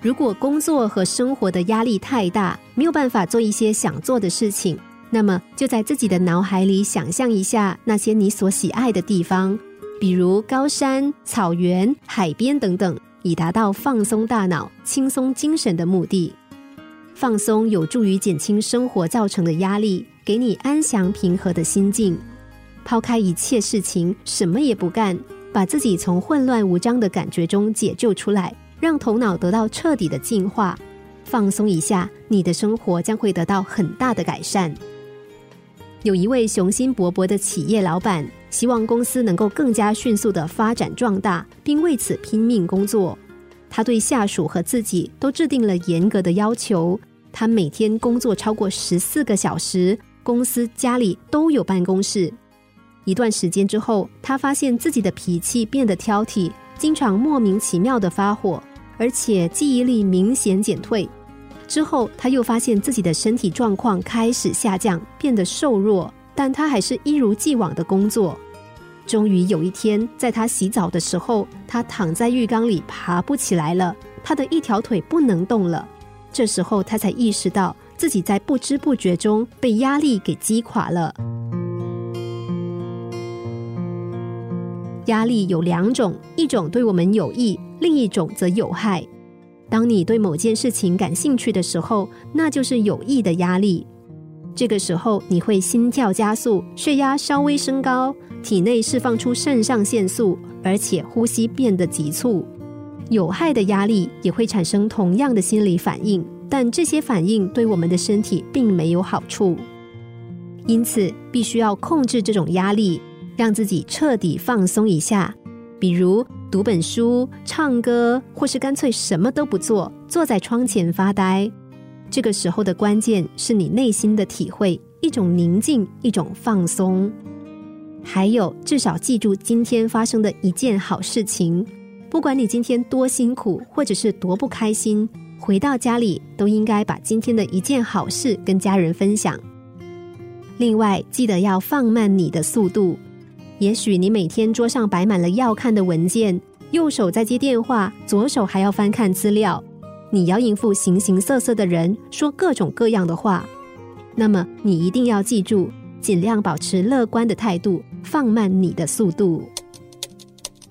如果工作和生活的压力太大，没有办法做一些想做的事情，那么就在自己的脑海里想象一下那些你所喜爱的地方，比如高山、草原、海边等等，以达到放松大脑、轻松精神的目的。放松有助于减轻生活造成的压力，给你安详平和的心境。抛开一切事情，什么也不干，把自己从混乱无章的感觉中解救出来。让头脑得到彻底的净化，放松一下，你的生活将会得到很大的改善。有一位雄心勃勃的企业老板，希望公司能够更加迅速的发展壮大，并为此拼命工作。他对下属和自己都制定了严格的要求。他每天工作超过十四个小时，公司家里都有办公室。一段时间之后，他发现自己的脾气变得挑剔。经常莫名其妙的发火，而且记忆力明显减退。之后，他又发现自己的身体状况开始下降，变得瘦弱，但他还是一如既往的工作。终于有一天，在他洗澡的时候，他躺在浴缸里爬不起来了，他的一条腿不能动了。这时候，他才意识到自己在不知不觉中被压力给击垮了。压力有两种，一种对我们有益，另一种则有害。当你对某件事情感兴趣的时候，那就是有益的压力。这个时候，你会心跳加速，血压稍微升高，体内释放出肾上腺素，而且呼吸变得急促。有害的压力也会产生同样的心理反应，但这些反应对我们的身体并没有好处。因此，必须要控制这种压力。让自己彻底放松一下，比如读本书、唱歌，或是干脆什么都不做，坐在窗前发呆。这个时候的关键是你内心的体会，一种宁静，一种放松。还有，至少记住今天发生的一件好事情。不管你今天多辛苦，或者是多不开心，回到家里都应该把今天的一件好事跟家人分享。另外，记得要放慢你的速度。也许你每天桌上摆满了要看的文件，右手在接电话，左手还要翻看资料。你要应付形形色色的人，说各种各样的话。那么你一定要记住，尽量保持乐观的态度，放慢你的速度。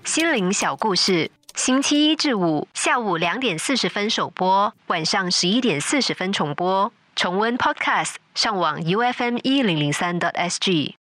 心灵小故事，星期一至五下午两点四十分首播，晚上十一点四十分重播。重温 Podcast，上网 U F M 一零零三 t S G。